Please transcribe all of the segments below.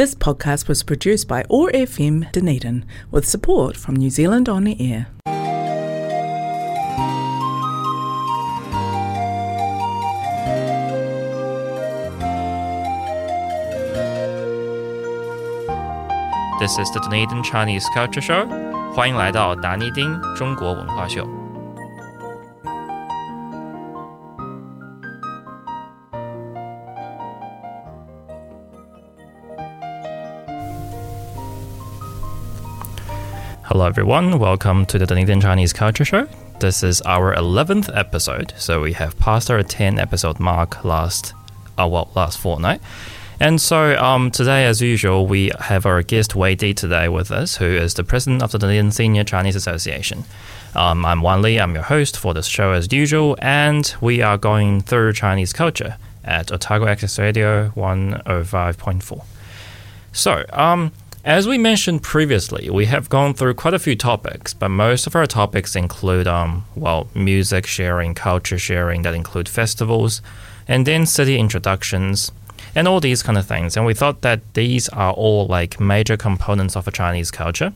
This podcast was produced by OAR FM Dunedin with support from New Zealand On the Air. This is the Dunedin Chinese Culture Show. 欢迎来到达尼丁中国文化秀。Everyone. Welcome to the Dunedin Chinese Culture Show. This is our 11th episode, so we have passed our 10 episode mark last, uh, well, last fortnight. And so um, today, as usual, we have our guest Wei Di today with us, who is the president of the Dunedin Senior Chinese Association. Um, I'm Wan Li, I'm your host for this show as usual, and we are going through Chinese culture at Otago Access Radio 105.4. So, um, as we mentioned previously, we have gone through quite a few topics, but most of our topics include, um, well, music sharing, culture sharing, that include festivals, and then city introductions, and all these kind of things. And we thought that these are all like major components of a Chinese culture.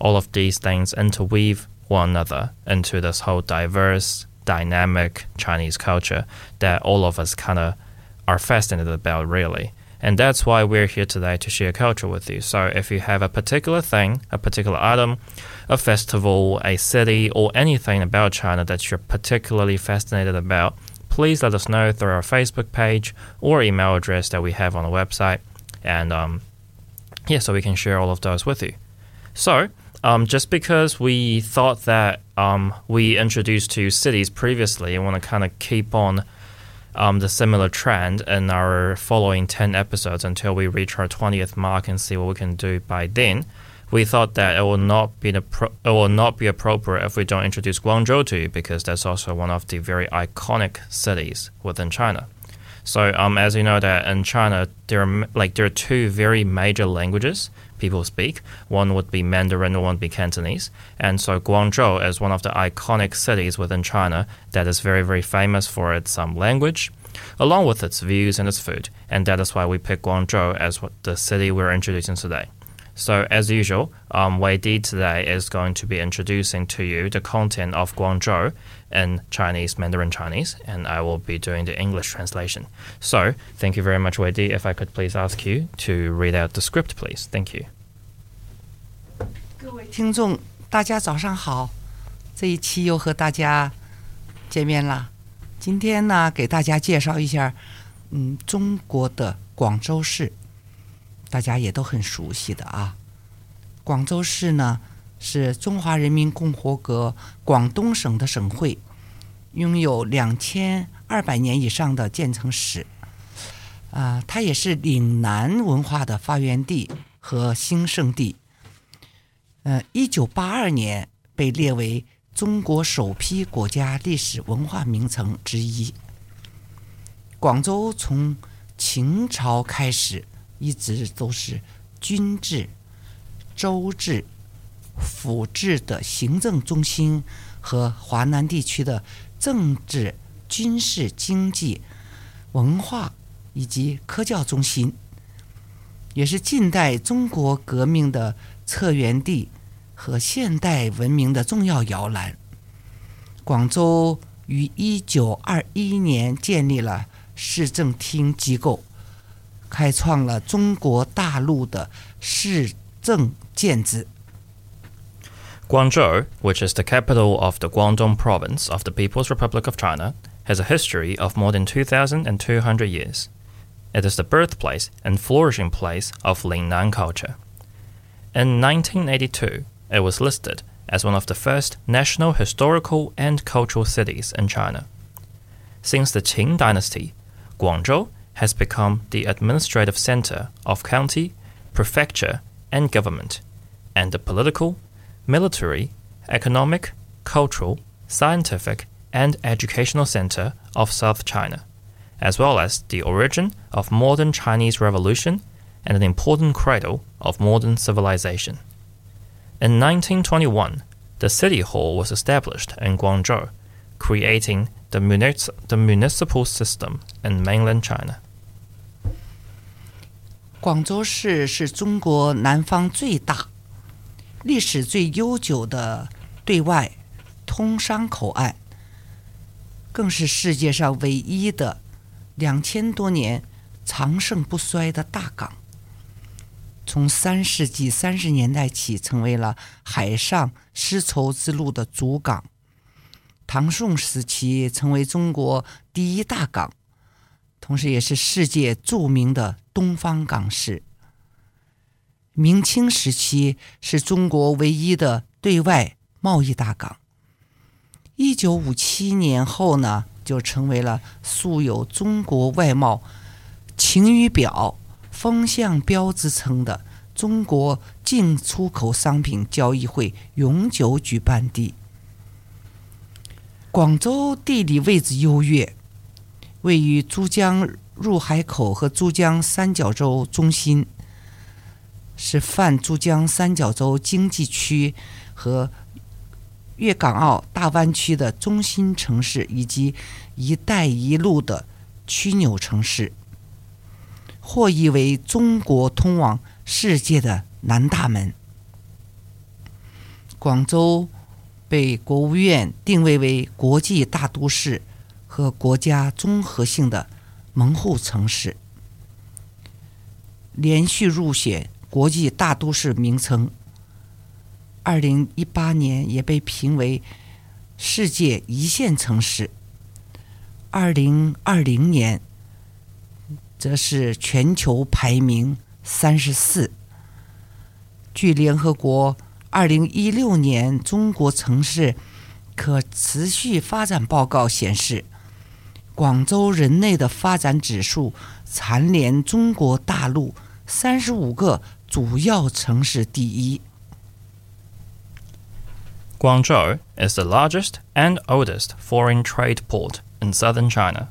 All of these things interweave one another into this whole diverse, dynamic Chinese culture that all of us kind of are fascinated about, really. And that's why we're here today to share culture with you. So if you have a particular thing, a particular item, a festival, a city, or anything about China that you're particularly fascinated about, please let us know through our Facebook page or email address that we have on the website. And um, yeah, so we can share all of those with you. So, um, just because we thought that um, we introduced two cities previously, I want to kind of keep on um, the similar trend in our following 10 episodes until we reach our 20th mark and see what we can do by then. We thought that it will not be pro- it will not be appropriate if we don't introduce Guangzhou to you because that's also one of the very iconic cities within China. So, um, as you know, that in China there are like there are two very major languages people speak. One would be Mandarin, one would be Cantonese. And so Guangzhou is one of the iconic cities within China that is very, very famous for its um, language, along with its views and its food. And that is why we pick Guangzhou as what the city we're introducing today. So, as usual, um, Wei Di today is going to be introducing to you the content of Guangzhou in Chinese, Mandarin Chinese, and I will be doing the English translation. So, thank you very much, Wei Di. If I could please ask you to read out the script, please. Thank you. 各位听众，大家早上好！这一期又和大家见面啦。今天呢，给大家介绍一下，嗯，中国的广州市。 大家也都很熟悉的啊。广州市呢是中华人民共和国广东省的省会，拥有两千二百年以上的建成史。啊，它也是岭南文化的发源地和兴盛地。呃，一九八二年被列为中国首批国家历史文化名城之一。广州从秦朝开始。一直都是军制、州制、府制的行政中心和华南地区的政治、军事、经济、文化以及科教中心，也是近代中国革命的策源地和现代文明的重要摇篮。广州于一九二一年建立了市政厅机构。开创了中国大陆的市政建制。Guangzhou, which is the capital of the Guangdong province of the People's Republic of China, has a history of more than 2,200 years. It is the birthplace and flourishing place of Lingnan culture. In 1982, it was listed as one of the first national historical and cultural cities in China. Since the Qin dynasty, Guangzhou has become the administrative center of county, prefecture, and government, and the political, military, economic, cultural, scientific, and educational center of South China, as well as the origin of modern Chinese revolution and an important cradle of modern civilization. In 1921, the city hall was established in Guangzhou, creating the, munic- the municipal system in mainland China. 广州市是中国南方最大、历史最悠久的对外通商口岸，更是世界上唯一的两千多年长盛不衰的大港。从三世纪三十年代起，成为了海上丝绸之路的主港。唐宋时期，成为中国第一大港，同时也是世界著名的东方港市。明清时期，是中国唯一的对外贸易大港。一九五七年后呢，就成为了素有“中国外贸晴雨表”。风向标之称的中国进出口商品交易会永久举办地。广州地理位置优越，位于珠江入海口和珠江三角洲中心，是泛珠江三角洲经济区和粤港澳大湾区的中心城市，以及“一带一路”的枢纽城市。或译为中国通往世界的南大门。广州被国务院定位为国际大都市和国家综合性的门户城市，连续入选国际大都市名称。二零一八年也被评为世界一线城市。二零二零年。则是全球排名三十四。据联合国二零一六年中国城市可持续发展报告显示，广州人类的发展指数蝉联中国大陆三十五个主要城市第一。Guangzhou is the largest and oldest foreign trade port in southern China,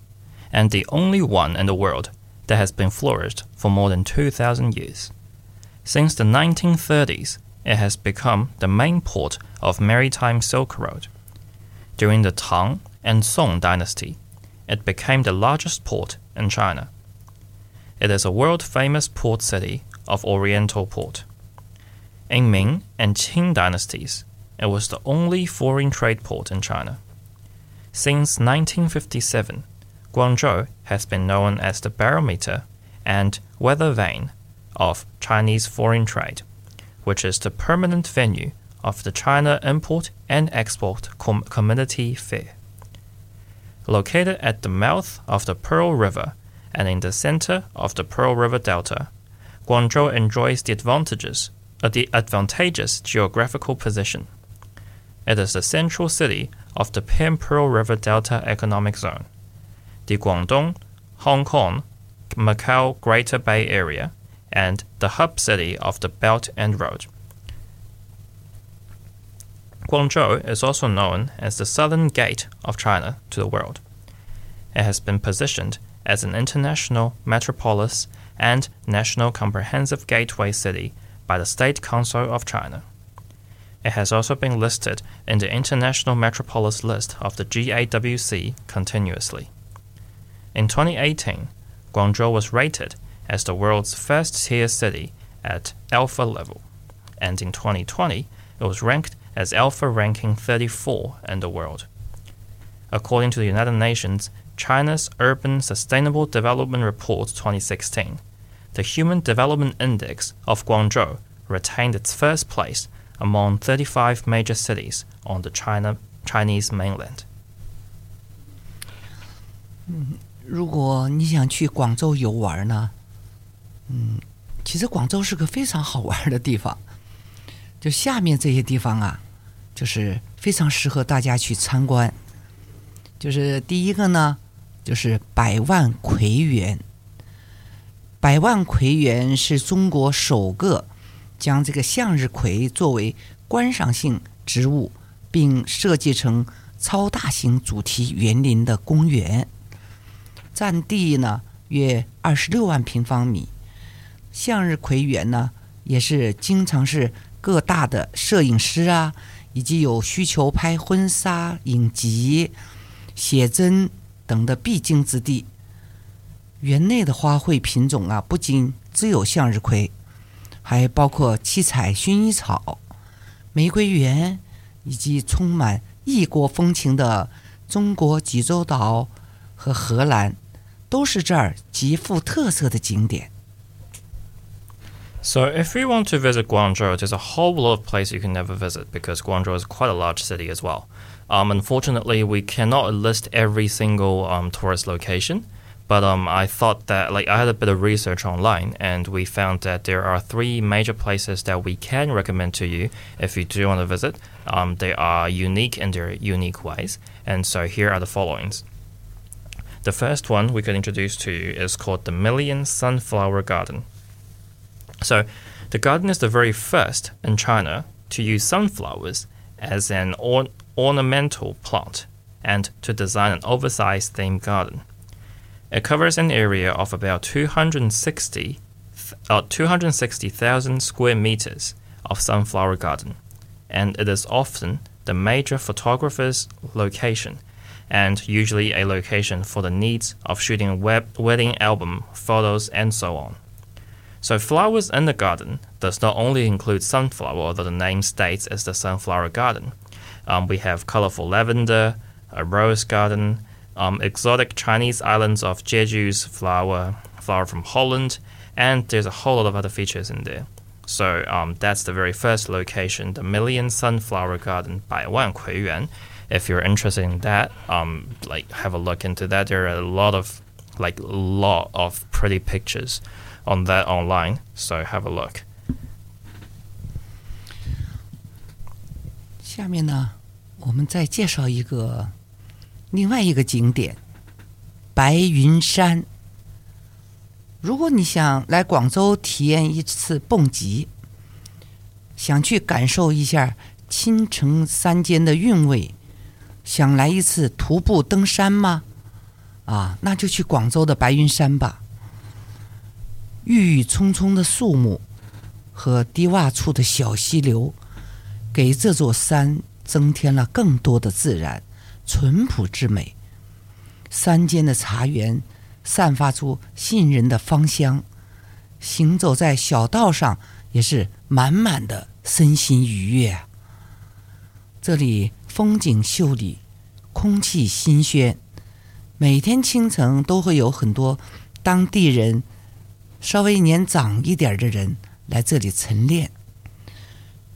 and the only one in the world that has been flourished for more than 2,000 years. Since the 1930s, it has become the main port of maritime Silk Road. During the Tang and Song dynasty, it became the largest port in China. It is a world famous port city of Oriental port. In Ming and Qing dynasties, it was the only foreign trade port in China. Since 1957, Guangzhou has been known as the barometer and weather vane of Chinese foreign trade, which is the permanent venue of the China Import and Export Com- Community Fair. Located at the mouth of the Pearl River and in the center of the Pearl River Delta, Guangzhou enjoys the advantages uh, the advantageous geographical position. It is the central city of the Pan Pearl River Delta Economic Zone the Guangdong, Hong Kong, Macau Greater Bay Area, and the hub city of the Belt and Road. Guangzhou is also known as the southern gate of China to the world. It has been positioned as an international metropolis and national comprehensive gateway city by the State Council of China. It has also been listed in the International Metropolis list of the GAWC continuously. In 2018, Guangzhou was rated as the world's first tier city at Alpha level, and in 2020, it was ranked as Alpha ranking 34 in the world. According to the United Nations, China's Urban Sustainable Development Report 2016, the Human Development Index of Guangzhou retained its first place among 35 major cities on the China, Chinese mainland. 如果你想去广州游玩呢，嗯，其实广州是个非常好玩的地方。就下面这些地方啊， 就是非常适合大家去参观。就是第一个呢，就是百万葵园。百万葵园是中国首个将这个向日葵作为观赏性植物，并设计成超大型主题园林的公园。占地呢约二十六万平方米，向日葵园呢也是经常是各大的摄影师啊，以及有需求拍婚纱、影集、写真等的必经之地。园内的花卉品种啊，不仅只有向日葵，还包括七彩薰衣草、玫瑰园，以及充满异国风情的中国济州岛和荷兰，都是这儿极富特色的景点。So, if you want to visit Guangzhou, there's a whole lot of places you can never visit because Guangzhou is quite a large city as well. Um, unfortunately, we cannot list every single um, tourist location, but um, I thought that like I had a bit of research online, and we found that there are three major places that we can recommend to you if you do want to visit. Um, they are unique in their unique ways, and so here are the followings. The first one we could introduce to you is called the Million Sunflower Garden. So, the garden is the very first in China to use sunflowers as an or- ornamental plant and to design an oversized themed garden. It covers an area of about 260 th- uh, 260,000 square meters of sunflower garden, and it is often the major photographer's location and usually a location for the needs of shooting web- wedding album photos and so on. So flowers in the garden does not only include sunflower, although the name states it's the sunflower garden. Um, we have colorful lavender, a rose garden, um, exotic Chinese islands of Jeju's flower, flower from Holland, and there's a whole lot of other features in there. So um, that's the very first location, the Million Sunflower Garden Baiwan Kuiyuan. If you're interested in that, um, like have a look into that. There are a lot of like lot of pretty pictures on that online. So have a look. 下面呢，我们再介绍一个另外一个景点——白云山。如果你想来广州体验一次蹦极，想去感受一下青城山间的韵味，想来一次徒步登山吗？啊，那就去广州的白云山吧。郁郁葱葱的树木和低洼处的小溪流，给这座山增添了更多的自然、淳朴之美。山间的茶园散发出吸引人的芳香，行走在小道上也是满满的身心愉悦。这里风景秀丽，空气新鲜，每天清晨都会有很多当地人。稍微年长一点的人来这里晨练。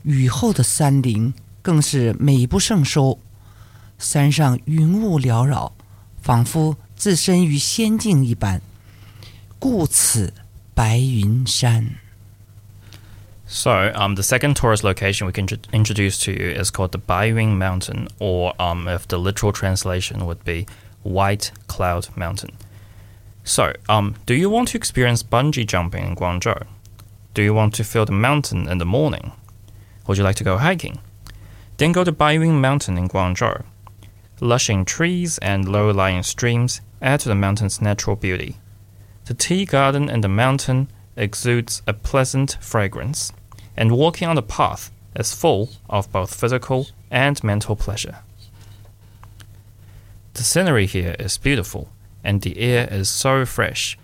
雨后的山林更是美不胜收，山上云雾缭绕，仿佛置身于仙境一般。故此，白云山。So, um, the second tourist location we can introduce to you is called the Baiyun Mountain, or um, if the literal translation would be White Cloud Mountain. So, um, do you want to experience bungee jumping in Guangzhou? Do you want to feel the mountain in the morning? Would you like to go hiking? Then go to Baiyun Mountain in Guangzhou. Lushing trees and low lying streams add to the mountain's natural beauty. The tea garden in the mountain exudes a pleasant fragrance, and walking on the path is full of both physical and mental pleasure. The scenery here is beautiful, and the air is so fresh.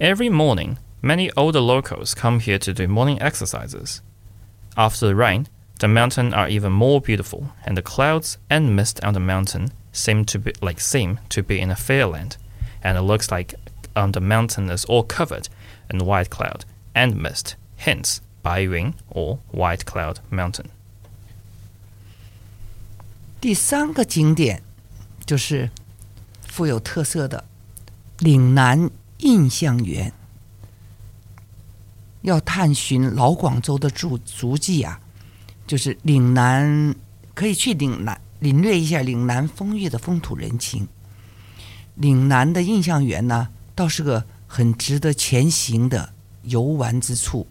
Every morning, many older locals come here to do morning exercises. After the rain, the mountains are even more beautiful, and the clouds and mist on the mountain seem to be like seem to be in a fairyland, and it looks like um, the mountain is all covered in white cloud and mist, hence Baiyuan or White Cloud Mountain. 第三个景点就是富有特色的 岭南印象园。要探寻老广州的足足迹啊，就是岭南，可以去岭南领略一下岭南风月的风土人情。岭南的印象园呢，倒是个很值得前行的游玩之处。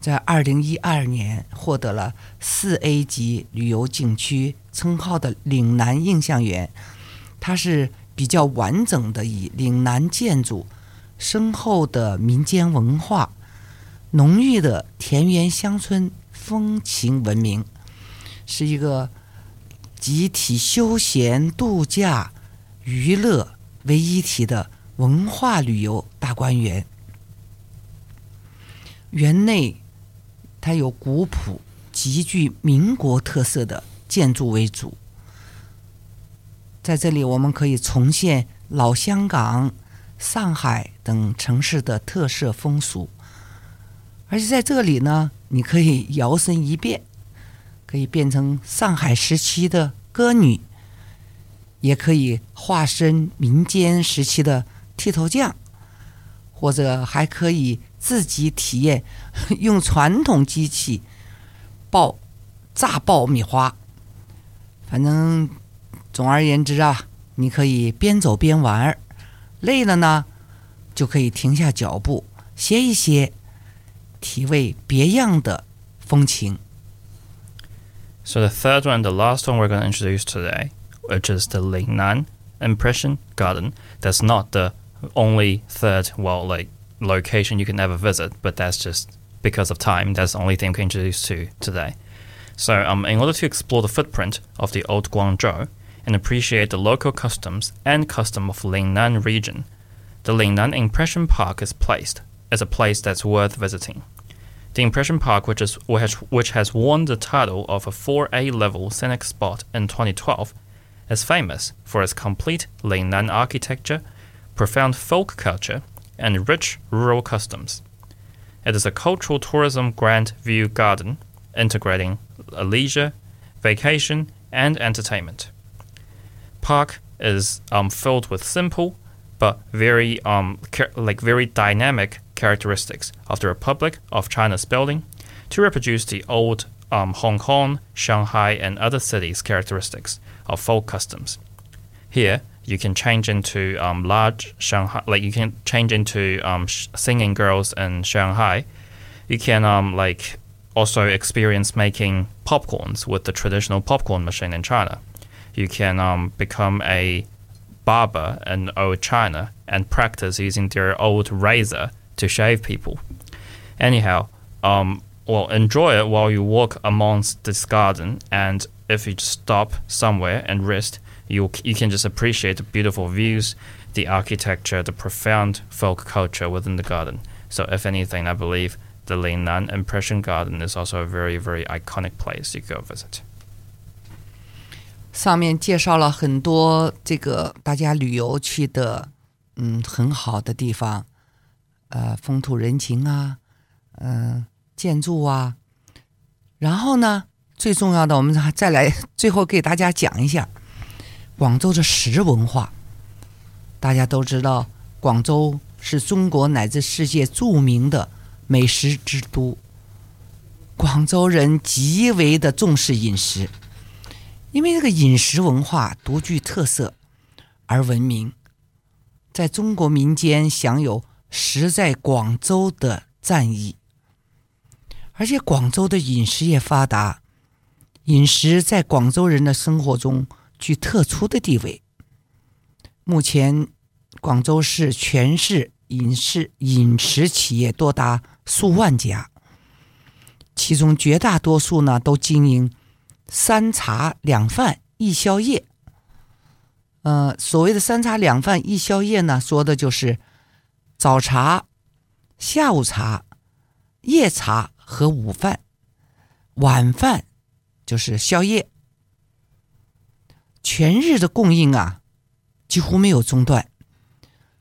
在二零一二年获得了四 A 级旅游景区称号的岭南印象园，它是比较完整的以岭南建筑、深厚的民间文化、浓郁的田园乡村风情闻名，是一个集体休闲、度假、娱乐为一体的文化旅游大观园。园内它有古朴、极具民国特色的建筑为主，在这里我们可以重现老香港、上海等城市的特色风俗，而且在这里呢，你可以摇身一变，可以变成上海时期的歌女，也可以化身民间时期的剃头匠，或者还可以。自己体验用传统机器爆炸爆米花，反正 总而言之啊，你可以边走边玩儿，累了呢就可以停下脚步歇一歇，体味别样的风情。So the third one, the last one we're going to introduce today, which is the Lingnan Impression Garden. That's not the only third, well, like location you can never visit, but that's just because of time. That's the only thing we can introduce to today. So, um, in order to explore the footprint of the old Guangzhou and appreciate the local customs and custom of Lingnan region, the Lingnan Impression Park is placed as a place that's worth visiting. The Impression Park, which, is, which has won the title of a 4A level scenic spot in 2012, is famous for its complete Lingnan architecture, profound folk culture, and rich rural customs. It is a cultural tourism grand view garden integrating leisure, vacation, and entertainment. Park is um, filled with simple but very um, like very dynamic characteristics of the Republic of China's building to reproduce the old um, Hong Kong, Shanghai, and other cities' characteristics of folk customs. Here, you can change into um, large Shanghai, like you can change into um, sh- singing girls in Shanghai. You can um, like also experience making popcorns with the traditional popcorn machine in China. You can um, become a barber in old China and practice using their old razor to shave people. Anyhow, um, well, enjoy it while you walk amongst this garden, and if you stop somewhere and rest, you you can just appreciate the beautiful views, the architecture, the profound folk culture within the garden. So, if anything, I believe the Lingnan Impression Garden is also a very very iconic place you go visit. 上面介绍了很多这个大家旅游去的，嗯，很好的地方，呃，风土人情啊，嗯、呃，建筑啊，然后呢，最重要的，我们再来 最后给大家讲一下广州的食文化，大家都知道，广州是中国乃至世界著名的美食之都。广州人极为的重视饮食，因为这个饮食文化独具特色而闻名，在中国民间享有“食在广州”的赞誉。而且广州的饮食业发达，饮食在广州人的生活中。具特殊的地位。目前，广州市全市饮食饮食企业多达数万家，其中绝大多数呢都经营三茶两饭一宵夜。呃，所谓的三茶两饭一宵夜呢，说的就是早茶、下午茶、夜茶和午饭，晚饭就是宵夜。全日的供应啊，几乎没有中断，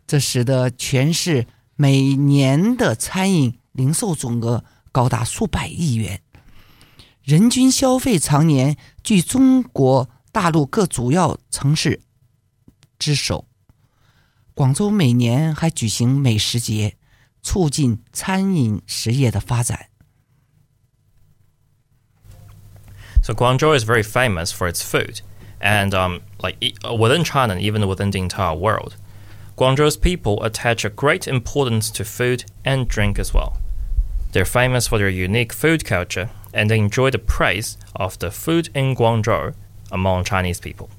这使得全市每年的餐饮零售总额高达数百亿元，人均消费常年居中国大陆各主要城市之首。广州每年还举行美食节，促进餐饮实业的发展。So Guangzhou is very famous for its food. and um, like within China and even within the entire world. Guangzhou's people attach a great importance to food and drink as well. They're famous for their unique food culture and enjoy the praise of the food in Guangzhou among Chinese people.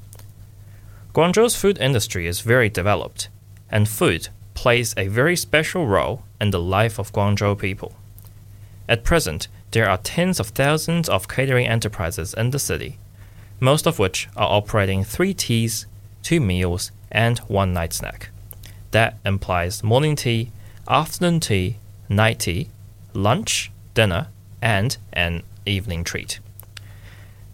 Guangzhou's food industry is very developed, and food plays a very special role in the life of Guangzhou people. At present, there are tens of thousands of catering enterprises in the city most of which are operating three teas, two meals, and one night snack. That implies morning tea, afternoon tea, night tea, lunch, dinner, and an evening treat.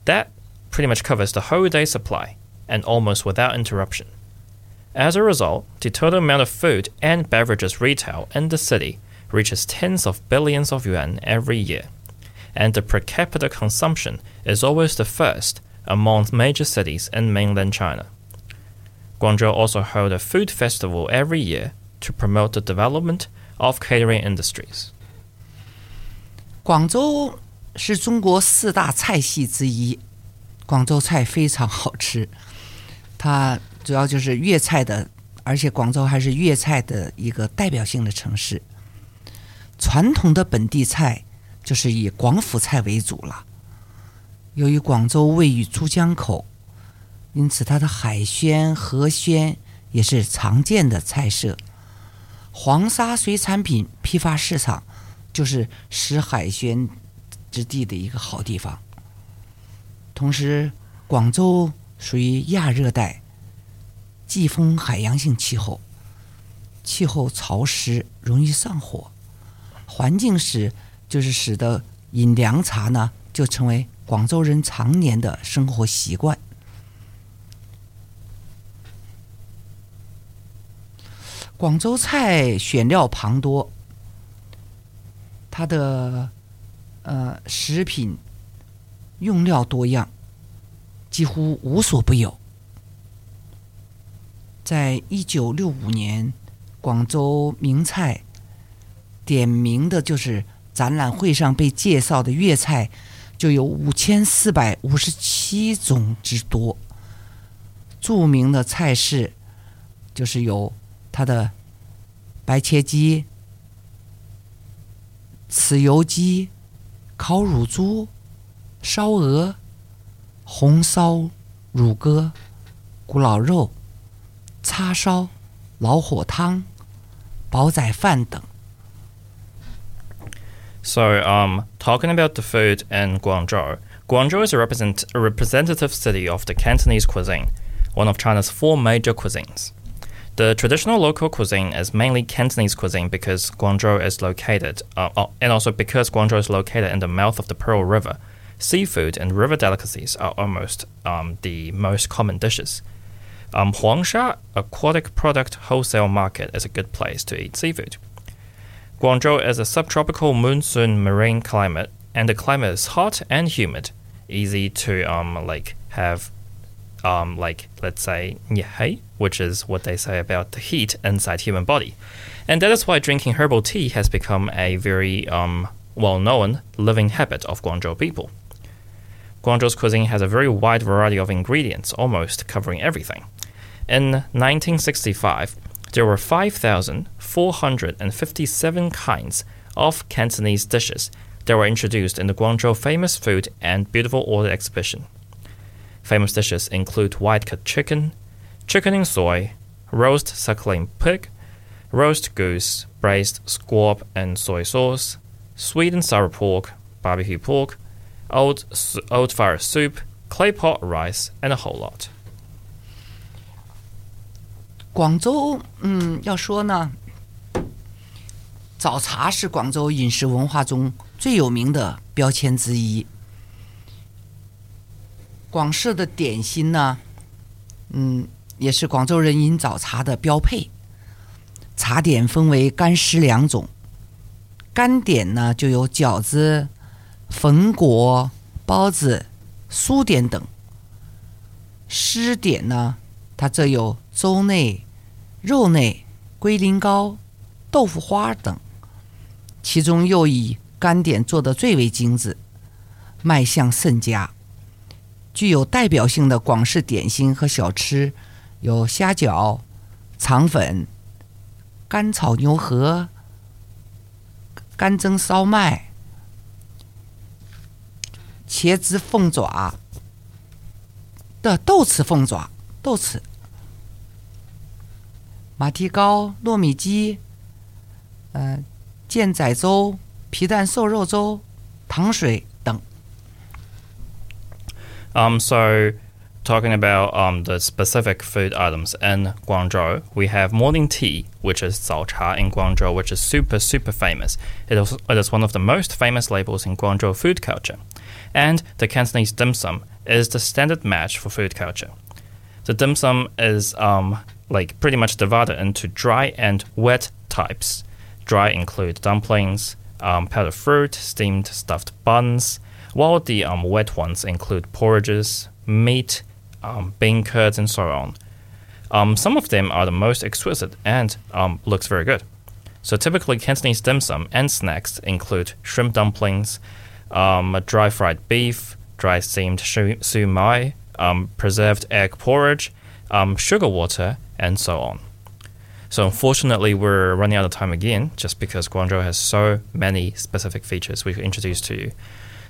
That pretty much covers the whole day supply and almost without interruption. As a result, the total amount of food and beverages retail in the city reaches tens of billions of yuan every year, and the per capita consumption is always the first among major cities in mainland China. Guangzhou also holds a food festival every year to promote the development of catering industries. 广州是中国四大菜系之一，广州菜非常好吃。它主要就是粤菜的，而且广州还是粤菜的一个代表性的城市。传统的本地菜就是以广府菜为主了。由于广州位于珠江口，因此它的海鲜、河鲜也是常见的菜色。黄沙水产品批发市场就是食海鲜之地的一个好地方。同时，广州属于亚热带季风海洋性气候，气候潮湿，容易上火。环境使就是使得饮凉茶呢，就成为广州人常年的生活习惯。广州菜选料庞多，它的呃食品用料多样，几乎无所不有。在一九六五年，广州名菜点名的就是展览会上被介绍的粤菜，就有五千四百五十七种之多。著名的菜式就是有它的白切鸡、豉油鸡、烤乳猪、烧鹅、红烧乳鸽、古老肉。叉烧、老火汤、煲仔饭等。 So, um, talking about the food in Guangzhou, Guangzhou is a, represent- a representative city of the Cantonese cuisine, one of China's four major cuisines. The traditional local cuisine is mainly Cantonese cuisine because Guangzhou is located, uh, uh, and also because Guangzhou is located in the mouth of the Pearl River. Seafood and river delicacies are almost um, the most common dishes. Um, Huangsha Aquatic Product Wholesale Market is a good place to eat seafood. Guangzhou is a subtropical monsoon marine climate, and the climate is hot and humid, easy to um like have um like let's say nyehei, which is what they say about the heat inside human body, and that is why drinking herbal tea has become a very um well-known living habit of Guangzhou people. Guangzhou's cuisine has a very wide variety of ingredients, almost covering everything. In 1965, there were 5,457 kinds of Cantonese dishes that were introduced in the Guangzhou Famous Food and Beautiful Order exhibition. Famous dishes include white cut chicken, chicken in soy, roast suckling pig, roast goose, braised squab and soy sauce, sweet and sour pork, barbecue pork, old, old fire soup, clay pot rice, and a whole lot. 广州，嗯，要说呢，早茶是广州饮食文化中最有名的标签之一。广式的点心呢，嗯， 也是广州人饮早茶的标配。茶点分为干湿两种，干点呢就有饺子、粉果、包子、酥点等。湿点呢，它则有粥内、肉内、龟苓膏、豆腐花等，其中又以干点做的最为精致，卖相甚佳。具有代表性的广式点心和小吃有虾饺、肠粉、干炒牛河、干蒸烧麦、茄子凤爪的豆豉凤爪、豆豉。马蹄糕、糯米鸡、呃健仔粥、皮蛋瘦肉粥、糖水等。Um, so talking about um, the specific food items in Guangzhou, we have morning tea, which is 早茶 in Guangzhou, which is super, super famous. It is, it is one of the most famous labels in Guangzhou food culture. And the Cantonese dim sum is the standard match for food culture. The dim sum is um, like pretty much divided into dry and wet types. Dry include dumplings, um, powdered fruit, steamed stuffed buns, while the um, wet ones include porridges, meat, um, bean curds, and so on. Um, some of them are the most exquisite and um, looks very good. So typically, Cantonese dim sum and snacks include shrimp dumplings, um, dry fried beef, dry steamed su mai, um, preserved egg porridge, um, sugar water, and so on. So unfortunately, we're running out of time again, just because Guangzhou has so many specific features we could introduce to you.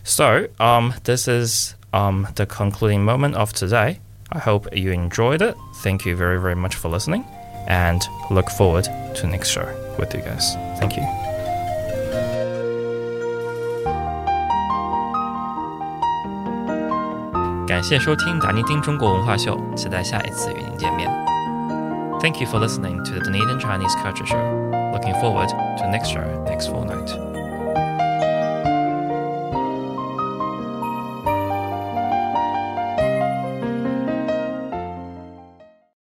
So um, this is um, the concluding moment of today. I hope you enjoyed it. Thank you very, very much for listening and look forward to next show with you guys. Thank you. Thank you for listening to the Dunedin Chinese Culture Show. Looking forward to next show next fortnight.